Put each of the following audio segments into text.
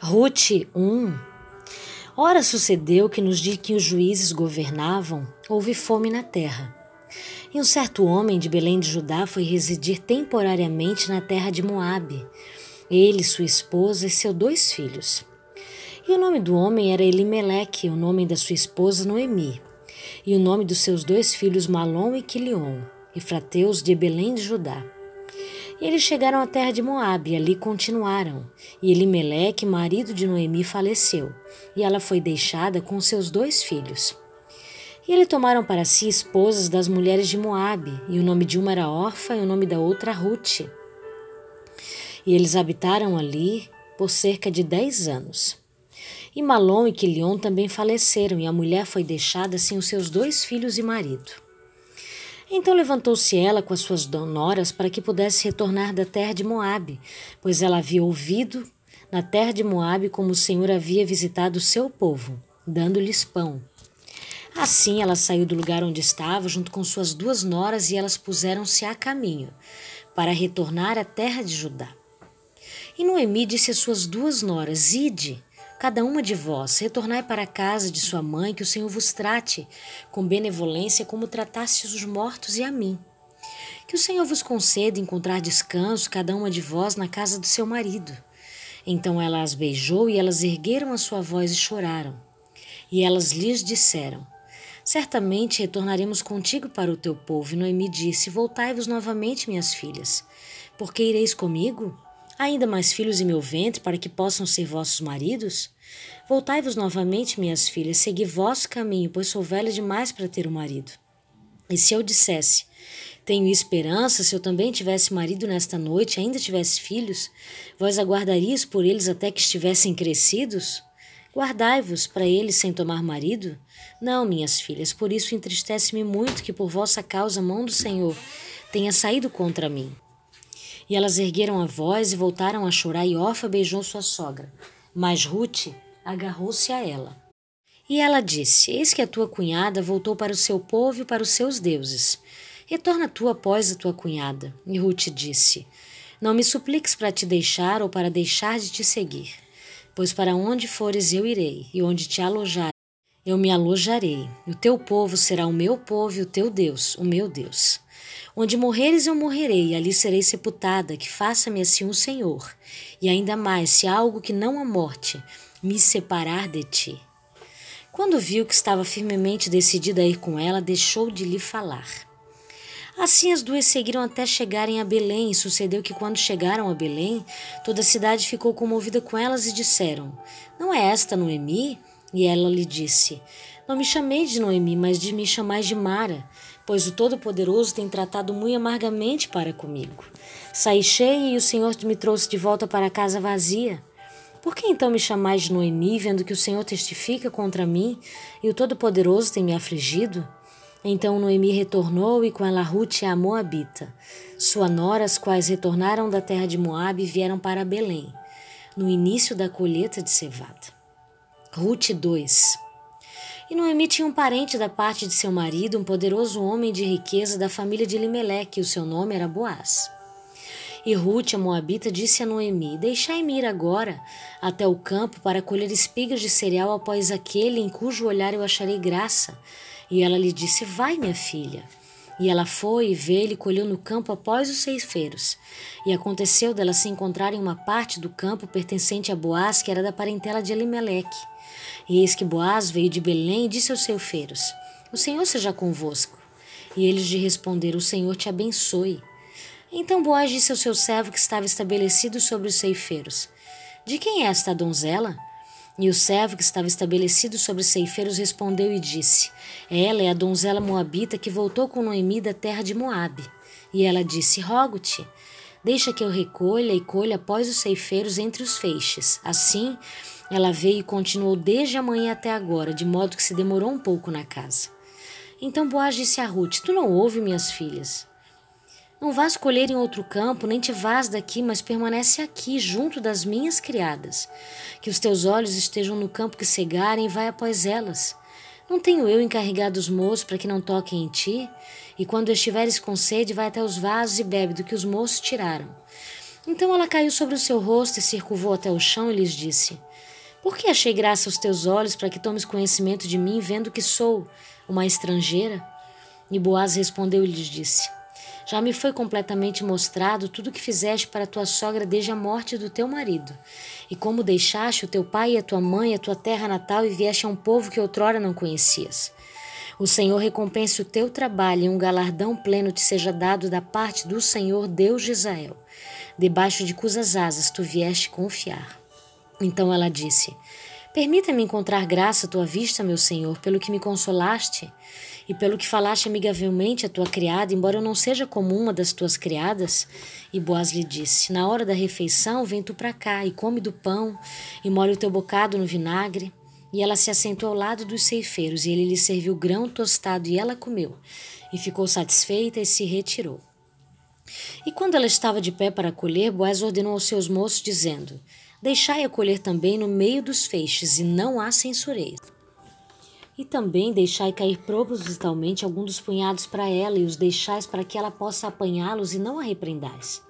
Ruth 1 Ora sucedeu que nos dias que os juízes governavam, houve fome na terra. E um certo homem de Belém de Judá foi residir temporariamente na terra de Moabe, ele, sua esposa e seus dois filhos. E o nome do homem era Elimeleque, o nome da sua esposa Noemi, e o nome dos seus dois filhos Malom e Quilion, e frateus de Belém de Judá. Eles chegaram à terra de Moabe e ali continuaram. E Elimeleque, marido de Noemi, faleceu, e ela foi deixada com seus dois filhos. E eles tomaram para si esposas das mulheres de Moabe, e o nome de uma era Orfa e o nome da outra Ruth. E eles habitaram ali por cerca de dez anos. E Malom e Quilion também faleceram, e a mulher foi deixada sem os seus dois filhos e marido. Então levantou-se ela com as suas noras para que pudesse retornar da terra de Moabe, pois ela havia ouvido na terra de Moabe como o Senhor havia visitado o seu povo, dando-lhes pão. Assim ela saiu do lugar onde estava junto com suas duas noras e elas puseram-se a caminho para retornar à terra de Judá. E Noemi disse às suas duas noras: Ide, Cada uma de vós, retornai para a casa de sua mãe, que o Senhor vos trate com benevolência como tratasse os mortos e a mim. Que o Senhor vos conceda encontrar descanso, cada uma de vós, na casa do seu marido. Então ela as beijou e elas ergueram a sua voz e choraram. E elas lhes disseram: Certamente retornaremos contigo para o teu povo. E Noemi disse: Voltai-vos novamente, minhas filhas. Porque ireis comigo? Ainda mais filhos em meu ventre, para que possam ser vossos maridos? Voltai-vos novamente, minhas filhas, segui vosso caminho, pois sou velha demais para ter um marido. E se eu dissesse, tenho esperança, se eu também tivesse marido nesta noite, ainda tivesse filhos, vós aguardarias por eles até que estivessem crescidos? Guardai-vos para eles sem tomar marido? Não, minhas filhas, por isso entristece-me muito que por vossa causa a mão do Senhor tenha saído contra mim. E elas ergueram a voz e voltaram a chorar, e Orfa beijou sua sogra. Mas Ruth agarrou-se a ela. E ela disse: Eis que a tua cunhada voltou para o seu povo e para os seus deuses. Retorna tu após a tua cunhada. E Ruth disse: Não me supliques para te deixar ou para deixar de te seguir. Pois para onde fores eu irei, e onde te alojar, eu me alojarei. O teu povo será o meu povo e o teu Deus, o meu Deus. Onde morreres eu morrerei, ali serei sepultada, que faça-me assim o Senhor. E ainda mais, se algo que não a morte me separar de ti. Quando viu que estava firmemente decidida a ir com ela, deixou de lhe falar. Assim as duas seguiram até chegarem a Belém, e sucedeu que quando chegaram a Belém, toda a cidade ficou comovida com elas e disseram: Não é esta Noemi? E ela lhe disse: Não me chamei de Noemi, mas de me chamais de Mara, pois o Todo-Poderoso tem tratado muito amargamente para comigo. Saí cheia e o Senhor me trouxe de volta para casa vazia. Por que então me chamais de Noemi, vendo que o Senhor testifica contra mim e o Todo-Poderoso tem me afligido? Então Noemi retornou e com ela Ruth a Moabita. Sua nora, as quais retornaram da terra de Moabe, vieram para Belém, no início da colheita de cevada. Ruth 2 e Noemi tinha um parente da parte de seu marido, um poderoso homem de riqueza da família de Elimeleque, e o seu nome era Boaz. E Ruth, a moabita, disse a Noemi: Deixai-me ir agora até o campo para colher espigas de cereal após aquele em cujo olhar eu acharei graça. E ela lhe disse: Vai, minha filha. E ela foi e e colheu no campo após os ceifeiros. E aconteceu dela se encontrar em uma parte do campo pertencente a Boaz, que era da parentela de Elimeleque. E eis que Boaz veio de Belém e disse aos ceifeiros: O Senhor seja convosco. E eles lhe responderam: O Senhor te abençoe. Então Boaz disse ao seu servo que estava estabelecido sobre os ceifeiros: De quem é esta donzela? E o servo que estava estabelecido sobre os ceifeiros respondeu e disse: Ela é a donzela moabita que voltou com Noemi da terra de Moabe. E ela disse: Rogo-te, deixa que eu recolha e colha após os ceifeiros entre os feixes. Assim, ela veio e continuou desde a manhã até agora, de modo que se demorou um pouco na casa. Então Boaz disse a Ruth: Tu não ouve, minhas filhas? Não vás colher em outro campo, nem te vás daqui, mas permanece aqui, junto das minhas criadas. Que os teus olhos estejam no campo que cegarem e vai após elas. Não tenho eu encarregado os moços para que não toquem em ti? E quando estiveres com sede, vai até os vasos e bebe do que os moços tiraram. Então ela caiu sobre o seu rosto e se curvou até o chão e lhes disse: Por que achei graça aos teus olhos para que tomes conhecimento de mim, vendo que sou uma estrangeira? E Boaz respondeu e lhes disse: Já me foi completamente mostrado tudo o que fizeste para tua sogra desde a morte do teu marido, e como deixaste o teu pai e a tua mãe a tua terra natal e vieste a um povo que outrora não conhecias. O Senhor recompense o teu trabalho e um galardão pleno te seja dado da parte do Senhor Deus de Israel debaixo de cujas asas tu vieste confiar. Então ela disse: Permita-me encontrar graça à tua vista, meu senhor, pelo que me consolaste e pelo que falaste amigavelmente à tua criada, embora eu não seja como uma das tuas criadas. E Boaz lhe disse: Na hora da refeição, vem tu para cá e come do pão e molhe o teu bocado no vinagre. E ela se assentou ao lado dos ceifeiros, e ele lhe serviu grão tostado, e ela comeu, e ficou satisfeita e se retirou. E quando ela estava de pé para colher, Boaz ordenou aos seus moços, dizendo: Deixai-a colher também no meio dos feixes, e não a censureis. E também deixai cair propositalmente algum dos punhados para ela, e os deixais para que ela possa apanhá-los, e não a repreendais.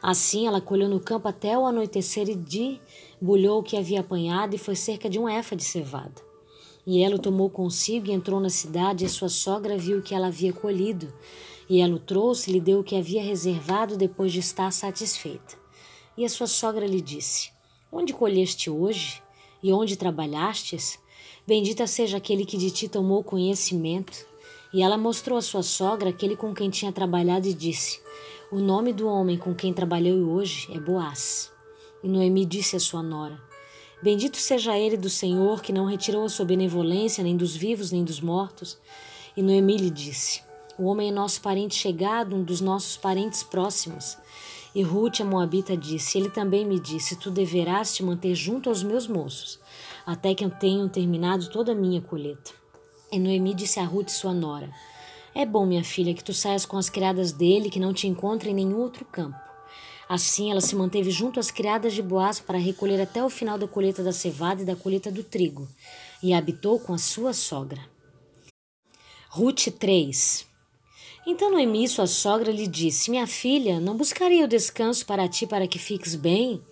Assim ela colheu no campo até o anoitecer e debulhou o que havia apanhado, e foi cerca de um efa de cevada. E ela o tomou consigo e entrou na cidade, e sua sogra viu que ela havia colhido. E ela o trouxe e lhe deu o que havia reservado depois de estar satisfeita. E a sua sogra lhe disse: Onde colheste hoje? E onde trabalhastes? Bendita seja aquele que de ti tomou conhecimento. E ela mostrou à sua sogra aquele com quem tinha trabalhado e disse: O nome do homem com quem trabalhei hoje é Boaz. E Noemi disse à sua nora: Bendito seja ele do Senhor, que não retirou a sua benevolência nem dos vivos nem dos mortos. E Noemi lhe disse: o homem é nosso parente chegado, um dos nossos parentes próximos. E Ruth, a Moabita, disse: Ele também me disse: Tu deverás te manter junto aos meus moços, até que eu tenha terminado toda a minha colheita. E Noemi disse a Ruth, sua nora: É bom, minha filha, que tu saias com as criadas dele, que não te encontre em nenhum outro campo. Assim ela se manteve junto às criadas de Boaz para recolher até o final da colheita da cevada e da colheita do trigo, e habitou com a sua sogra. Ruth 3 então Noemi, sua sogra, lhe disse: Minha filha, não buscarei o descanso para ti para que fiques bem?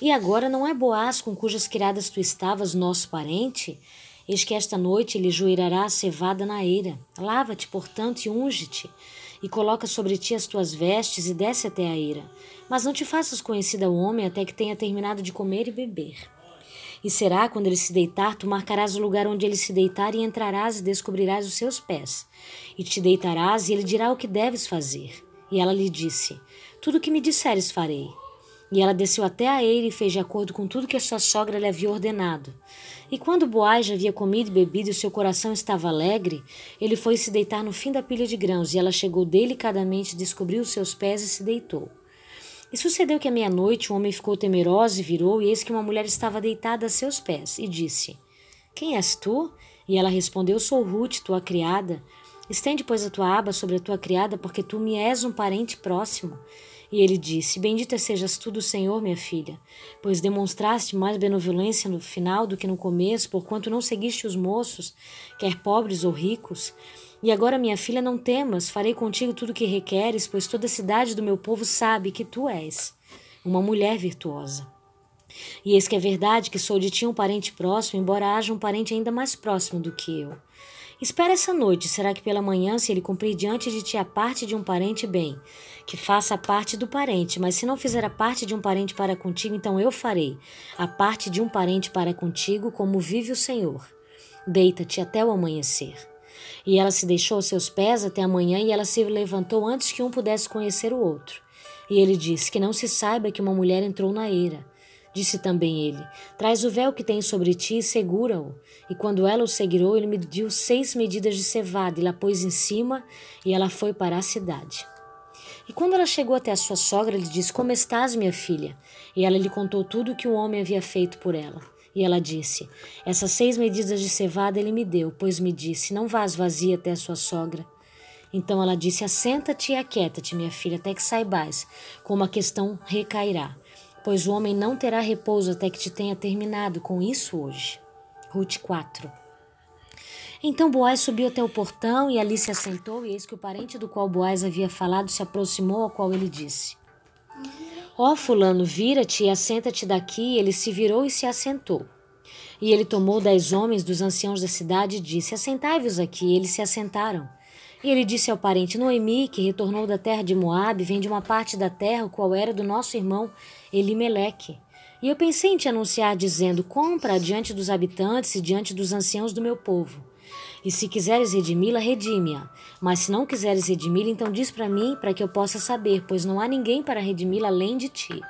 E agora não é Boaz com cujas criadas tu estavas, nosso parente? Eis que esta noite ele joirará a cevada na eira. Lava-te, portanto, e unge-te, e coloca sobre ti as tuas vestes e desce até a eira. Mas não te faças conhecida ao homem até que tenha terminado de comer e beber. E será quando ele se deitar, tu marcarás o lugar onde ele se deitar e entrarás e descobrirás os seus pés. E te deitarás e ele dirá o que deves fazer. E ela lhe disse: Tudo o que me disseres farei. E ela desceu até a eira e fez de acordo com tudo que a sua sogra lhe havia ordenado. E quando Boaz havia comido e bebido e seu coração estava alegre, ele foi se deitar no fim da pilha de grãos, e ela chegou delicadamente, descobriu os seus pés e se deitou. E sucedeu que à meia-noite o homem ficou temeroso e virou, e eis que uma mulher estava deitada a seus pés, e disse: Quem és tu? E ela respondeu: Sou Ruth, tua criada. Estende, pois, a tua aba sobre a tua criada, porque tu me és um parente próximo. E ele disse: Bendita sejas tu do Senhor, minha filha, pois demonstraste mais benevolência no final do que no começo, porquanto não seguiste os moços, quer pobres ou ricos. E agora, minha filha, não temas, farei contigo tudo o que requeres, pois toda a cidade do meu povo sabe que tu és uma mulher virtuosa. E eis que é verdade que sou de ti um parente próximo, embora haja um parente ainda mais próximo do que eu. Espera essa noite, será que pela manhã, se ele cumprir diante de ti a parte de um parente, bem, que faça a parte do parente, mas se não fizer a parte de um parente para contigo, então eu farei a parte de um parente para contigo, como vive o Senhor. Deita-te até o amanhecer. E ela se deixou aos seus pés até amanhã e ela se levantou antes que um pudesse conhecer o outro. E ele disse: Que não se saiba que uma mulher entrou na eira. Disse também ele: Traz o véu que tem sobre ti e segura-o. E quando ela o segurou, ele mediu seis medidas de cevada e la pôs em cima, e ela foi para a cidade. E quando ela chegou até a sua sogra, ele disse: Como estás, minha filha? E ela lhe contou tudo o que o homem havia feito por ela. E ela disse: Essas seis medidas de cevada ele me deu, pois me disse: Não vás vazia até a sua sogra. Então ela disse: Assenta-te e aquieta-te, minha filha, até que saibais como a questão recairá, pois o homem não terá repouso até que te tenha terminado com isso hoje. Ruth 4 Então Boaz subiu até o portão e ali se assentou, e eis que o parente do qual Boaz havia falado se aproximou, ao qual ele disse: Ó fulano, vira-te e assenta-te daqui. Ele se virou e se assentou. E ele tomou dez homens dos anciãos da cidade e disse: Assentai-vos aqui. E eles se assentaram. E ele disse ao parente Noemi, que retornou da terra de Moabe, vem de uma parte da terra, qual era do nosso irmão Elimeleque. E eu pensei em te anunciar, dizendo: Compra diante dos habitantes e diante dos anciãos do meu povo. E se quiseres redimi-la, redime-a. Mas se não quiseres redimi-la, então diz para mim, para que eu possa saber, pois não há ninguém para redimi-la além de ti.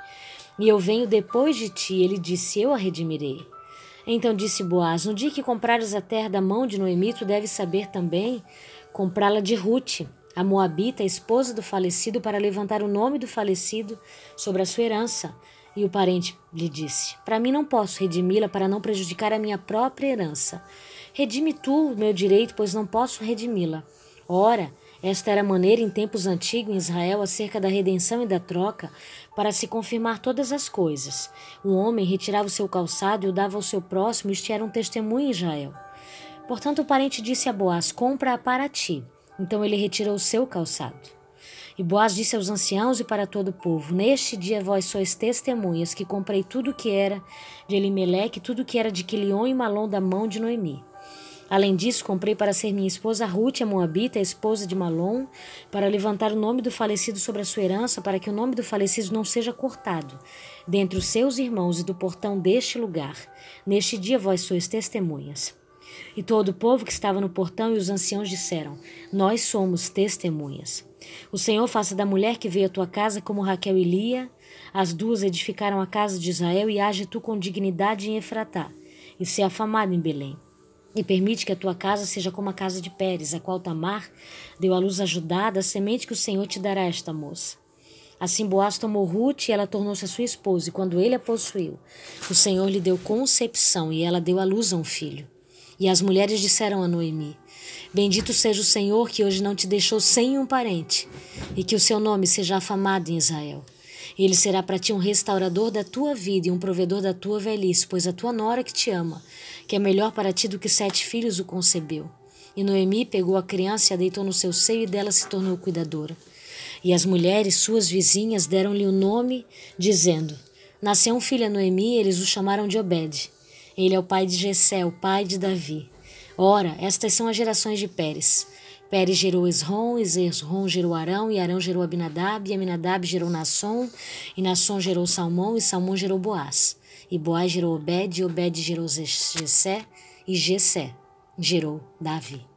E eu venho depois de ti. Ele disse: Eu a redimirei. Então disse Boaz: No dia que comprares a terra da mão de Noemi, tu deves saber também comprá-la de Ruth, a Moabita, esposa do falecido, para levantar o nome do falecido sobre a sua herança. E o parente lhe disse: Para mim não posso redimi-la para não prejudicar a minha própria herança. Redime tu o meu direito, pois não posso redimi-la. Ora, esta era a maneira em tempos antigos em Israel acerca da redenção e da troca, para se confirmar todas as coisas. Um homem retirava o seu calçado e o dava ao seu próximo, este era um testemunho em Israel. Portanto, o parente disse a Boaz: Compra-a para ti. Então ele retirou o seu calçado. E Boaz disse aos anciãos e para todo o povo: Neste dia vós sois testemunhas que comprei tudo o que era de Elimeleque, tudo o que era de Quilion e Malom da mão de Noemi. Além disso, comprei para ser minha esposa Ruth, a Moabita, a esposa de Malom, para levantar o nome do falecido sobre a sua herança, para que o nome do falecido não seja cortado dentre os seus irmãos e do portão deste lugar. Neste dia vós sois testemunhas. E todo o povo que estava no portão e os anciãos disseram: Nós somos testemunhas. O Senhor faça da mulher que veio à tua casa como Raquel e Lia. As duas edificaram a casa de Israel e age tu com dignidade em Efratá, e se afamado em Belém. E permite que a tua casa seja como a casa de Pérez, a qual Tamar deu à luz a Judá, da semente que o Senhor te dará a esta moça. Assim Boaz tomou Ruth e ela tornou-se a sua esposa, e quando ele a possuiu, o Senhor lhe deu concepção e ela deu à luz a um filho. E as mulheres disseram a Noemi: Bendito seja o Senhor que hoje não te deixou sem um parente, e que o seu nome seja afamado em Israel. Ele será para ti um restaurador da tua vida e um provedor da tua velhice, pois a tua nora que te ama, que é melhor para ti do que sete filhos, o concebeu. E Noemi pegou a criança e a deitou no seu seio, e dela se tornou cuidadora. E as mulheres, suas vizinhas, deram-lhe o nome, dizendo: Nasceu um filho a Noemi, e eles o chamaram de Obed. Ele é o pai de Jessé, o pai de Davi. Ora, estas são as gerações de Pérez. Pérez gerou Esrom, Esrom gerou Arão, e Arão gerou Abinadab, e Aminadab gerou Nasson, e Nasson gerou Salmão, e Salmão gerou Boaz. E Boaz gerou Obed, e Obed gerou Jessé, e Jessé gerou Davi.